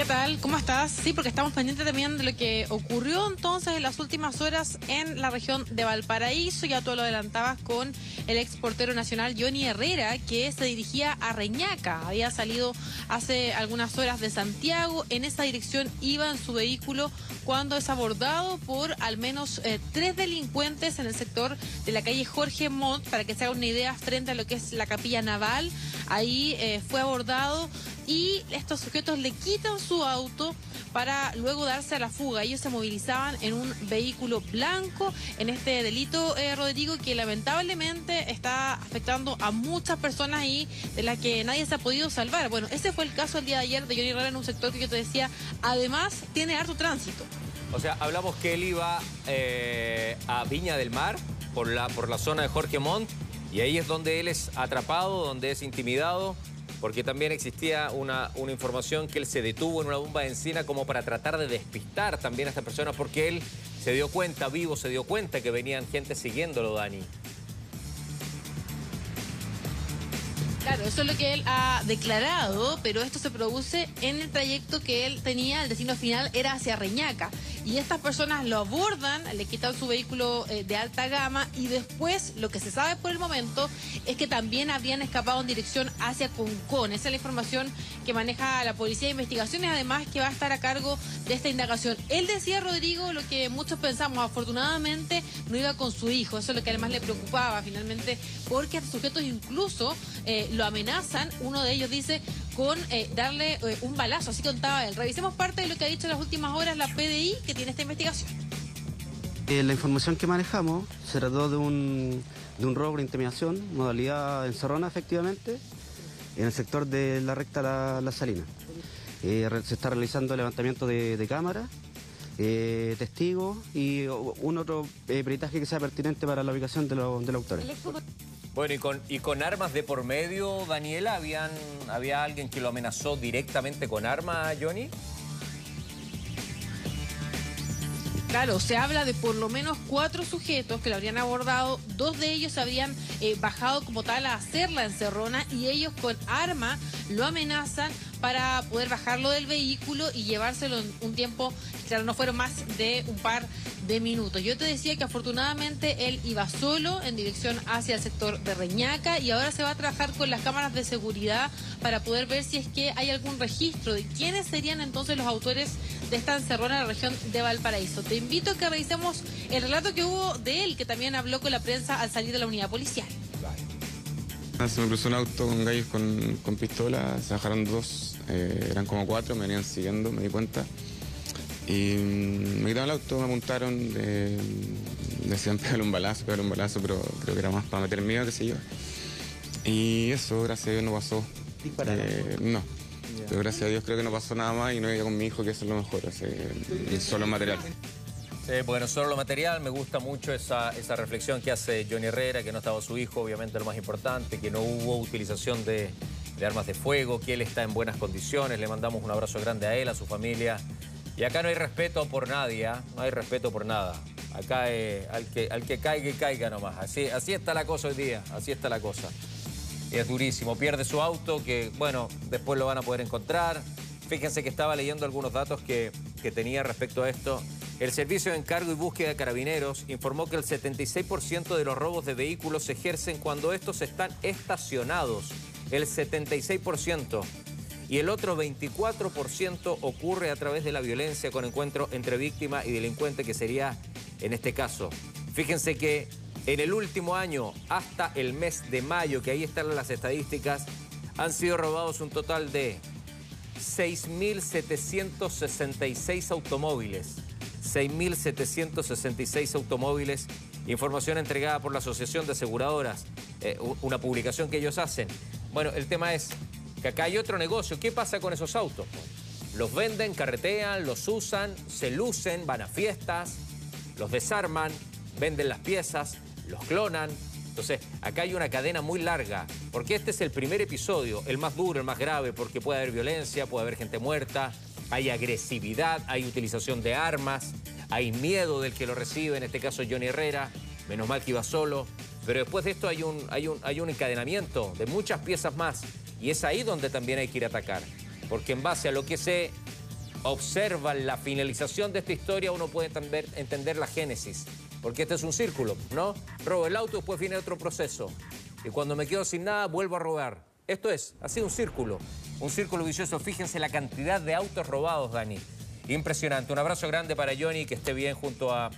¿Qué tal? ¿Cómo estás? Sí, porque estamos pendientes también de lo que ocurrió entonces en las últimas horas en la región de Valparaíso. Ya tú lo adelantabas con el exportero nacional Johnny Herrera, que se dirigía a Reñaca. Había salido hace algunas horas de Santiago. En esa dirección iba en su vehículo cuando es abordado por al menos eh, tres delincuentes en el sector de la calle Jorge Montt, para que se haga una idea frente a lo que es la capilla naval. Ahí eh, fue abordado y estos sujetos le quitan su auto para luego darse a la fuga. Ellos se movilizaban en un vehículo blanco en este delito, eh, Rodrigo, que lamentablemente está afectando a muchas personas y de las que nadie se ha podido salvar. Bueno, ese fue el caso el día de ayer de Johnny Herrera en un sector que yo te decía, además tiene harto tránsito. O sea, hablamos que él iba eh, a Viña del Mar por la, por la zona de Jorge Montt y ahí es donde él es atrapado, donde es intimidado porque también existía una, una, información que él se detuvo en una bomba de encina como para tratar de despistar también a esta persona, porque él se dio cuenta, vivo, se dio cuenta que venían gente siguiéndolo, Dani. Claro, eso es lo que él ha declarado, pero esto se produce en el trayecto que él tenía, el destino final era hacia Reñaca y estas personas lo abordan, le quitan su vehículo eh, de alta gama y después lo que se sabe por el momento es que también habrían escapado en dirección hacia Concón. Esa es la información que maneja la Policía de Investigaciones, además que va a estar a cargo de esta indagación. Él decía, Rodrigo, lo que muchos pensamos, afortunadamente no iba con su hijo, eso es lo que además le preocupaba finalmente, porque a sujetos incluso eh, lo amenazan, uno de ellos dice, con eh, darle eh, un balazo, así contaba él. Revisemos parte de lo que ha dicho en las últimas horas la PDI que tiene esta investigación. Eh, la información que manejamos se trató de un, de un robo de intimidación, modalidad encerrona efectivamente, en el sector de la recta La, la Salina. se está realizando levantamiento de, de cámaras, testigos y un otro peritaje que sea pertinente para la ubicación de, lo, de los autores. Bueno, y con, y con armas de por medio, Daniela, ¿habían, ¿había alguien que lo amenazó directamente con armas, Johnny? Claro, se habla de por lo menos cuatro sujetos que lo habrían abordado, dos de ellos habrían eh, bajado como tal a hacer la encerrona y ellos con arma lo amenazan para poder bajarlo del vehículo y llevárselo en un tiempo, claro, no fueron más de un par de minutos. Yo te decía que afortunadamente él iba solo en dirección hacia el sector de Reñaca y ahora se va a trabajar con las cámaras de seguridad para poder ver si es que hay algún registro de quiénes serían entonces los autores de esta encerrona en la región de Valparaíso. Te invito a que revisemos el relato que hubo de él, que también habló con la prensa al salir de la unidad policial. Se me cruzó un auto con gallos con, con pistola, se bajaron dos, eh, eran como cuatro, me venían siguiendo, me di cuenta. Y mm, me quitaron el auto, me apuntaron, eh, decían pegarle un balazo, pegarle un balazo, pero creo que era más para meter miedo, qué sé yo. Y eso, gracias a Dios, no pasó. Eh, no. Pero gracias a Dios creo que no pasó nada más y no iba con mi hijo, que eso es lo mejor, solo material. Sí, bueno, solo lo material, me gusta mucho esa, esa reflexión que hace Johnny Herrera, que no estaba su hijo, obviamente lo más importante, que no hubo utilización de, de armas de fuego, que él está en buenas condiciones, le mandamos un abrazo grande a él, a su familia. Y acá no hay respeto por nadie, ¿ah? no hay respeto por nada. Acá eh, al, que, al que caiga y caiga nomás. Así, así está la cosa hoy día, así está la cosa. Y es durísimo, pierde su auto, que bueno, después lo van a poder encontrar. Fíjense que estaba leyendo algunos datos que, que tenía respecto a esto. El Servicio de Encargo y Búsqueda de Carabineros informó que el 76% de los robos de vehículos se ejercen cuando estos están estacionados. El 76% y el otro 24% ocurre a través de la violencia con encuentro entre víctima y delincuente, que sería en este caso. Fíjense que en el último año, hasta el mes de mayo, que ahí están las estadísticas, han sido robados un total de 6.766 automóviles. 6.766 automóviles. Información entregada por la Asociación de Aseguradoras, eh, una publicación que ellos hacen. Bueno, el tema es que acá hay otro negocio. ¿Qué pasa con esos autos? Los venden, carretean, los usan, se lucen, van a fiestas, los desarman, venden las piezas, los clonan. Entonces, acá hay una cadena muy larga, porque este es el primer episodio, el más duro, el más grave, porque puede haber violencia, puede haber gente muerta, hay agresividad, hay utilización de armas, hay miedo del que lo recibe, en este caso Johnny Herrera, menos mal que iba solo, pero después de esto hay un, hay un, hay un encadenamiento de muchas piezas más y es ahí donde también hay que ir a atacar. Porque en base a lo que sé, observan la finalización de esta historia, uno puede entender, entender la génesis. Porque este es un círculo, ¿no? Robo el auto, después viene otro proceso. Y cuando me quedo sin nada, vuelvo a robar. Esto es, así un círculo. Un círculo vicioso. Fíjense la cantidad de autos robados, Dani. Impresionante. Un abrazo grande para Johnny, que esté bien junto a